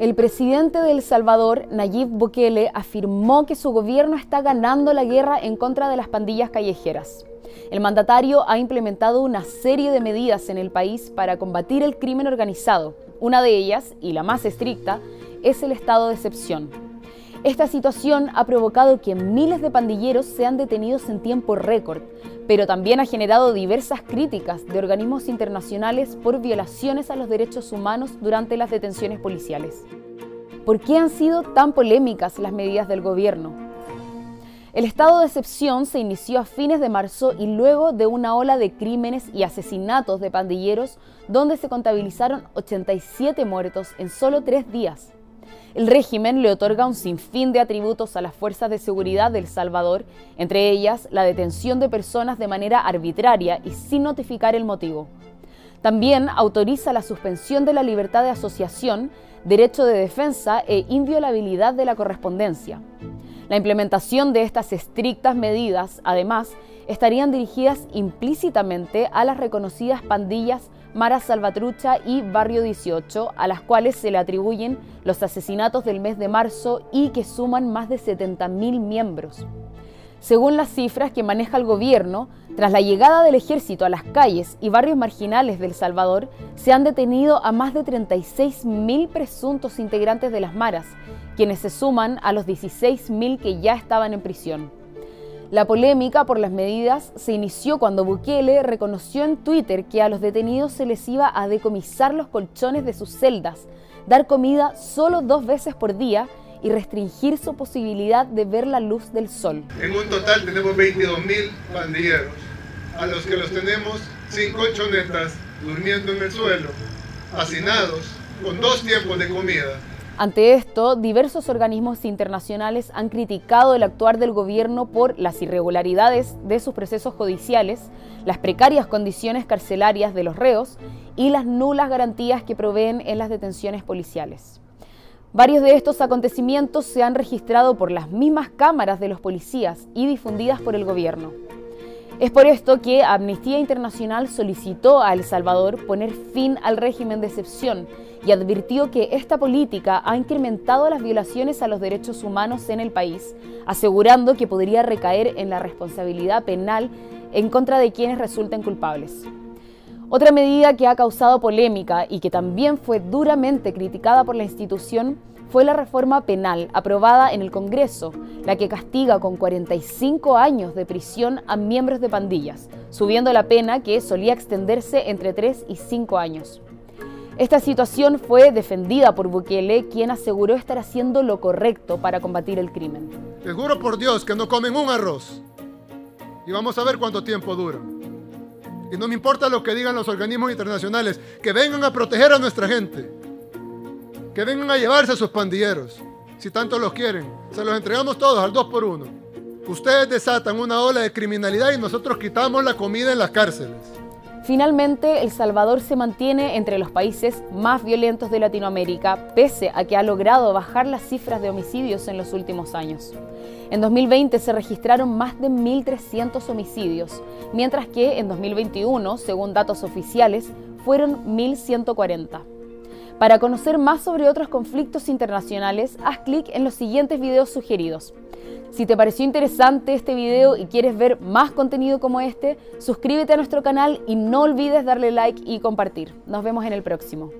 El presidente de El Salvador, Nayib Bukele, afirmó que su gobierno está ganando la guerra en contra de las pandillas callejeras. El mandatario ha implementado una serie de medidas en el país para combatir el crimen organizado. Una de ellas, y la más estricta, es el estado de excepción. Esta situación ha provocado que miles de pandilleros sean detenidos en tiempo récord, pero también ha generado diversas críticas de organismos internacionales por violaciones a los derechos humanos durante las detenciones policiales. ¿Por qué han sido tan polémicas las medidas del gobierno? El estado de excepción se inició a fines de marzo y luego de una ola de crímenes y asesinatos de pandilleros donde se contabilizaron 87 muertos en solo tres días. El régimen le otorga un sinfín de atributos a las fuerzas de seguridad de El Salvador, entre ellas la detención de personas de manera arbitraria y sin notificar el motivo. También autoriza la suspensión de la libertad de asociación, derecho de defensa e inviolabilidad de la correspondencia. La implementación de estas estrictas medidas, además, estarían dirigidas implícitamente a las reconocidas pandillas Mara Salvatrucha y Barrio 18, a las cuales se le atribuyen los asesinatos del mes de marzo y que suman más de 70.000 miembros. Según las cifras que maneja el gobierno, tras la llegada del ejército a las calles y barrios marginales de El Salvador, se han detenido a más de 36.000 presuntos integrantes de las maras, quienes se suman a los 16.000 que ya estaban en prisión. La polémica por las medidas se inició cuando Bukele reconoció en Twitter que a los detenidos se les iba a decomisar los colchones de sus celdas, dar comida solo dos veces por día y restringir su posibilidad de ver la luz del sol. En un total tenemos 22.000 pandilleros, a los que los tenemos sin colchonetas, durmiendo en el suelo, hacinados, con dos tiempos de comida. Ante esto, diversos organismos internacionales han criticado el actuar del gobierno por las irregularidades de sus procesos judiciales, las precarias condiciones carcelarias de los reos y las nulas garantías que proveen en las detenciones policiales. Varios de estos acontecimientos se han registrado por las mismas cámaras de los policías y difundidas por el gobierno. Es por esto que Amnistía Internacional solicitó a El Salvador poner fin al régimen de excepción y advirtió que esta política ha incrementado las violaciones a los derechos humanos en el país, asegurando que podría recaer en la responsabilidad penal en contra de quienes resulten culpables. Otra medida que ha causado polémica y que también fue duramente criticada por la institución fue la reforma penal aprobada en el Congreso, la que castiga con 45 años de prisión a miembros de pandillas, subiendo la pena que solía extenderse entre 3 y 5 años. Esta situación fue defendida por Bukele, quien aseguró estar haciendo lo correcto para combatir el crimen. Te juro por Dios que no comen un arroz. Y vamos a ver cuánto tiempo dura. Y no me importa lo que digan los organismos internacionales, que vengan a proteger a nuestra gente. Que vengan a llevarse a sus pandilleros. Si tanto los quieren, se los entregamos todos al 2 por 1 Ustedes desatan una ola de criminalidad y nosotros quitamos la comida en las cárceles. Finalmente, El Salvador se mantiene entre los países más violentos de Latinoamérica, pese a que ha logrado bajar las cifras de homicidios en los últimos años. En 2020 se registraron más de 1.300 homicidios, mientras que en 2021, según datos oficiales, fueron 1.140. Para conocer más sobre otros conflictos internacionales, haz clic en los siguientes videos sugeridos. Si te pareció interesante este video y quieres ver más contenido como este, suscríbete a nuestro canal y no olvides darle like y compartir. Nos vemos en el próximo.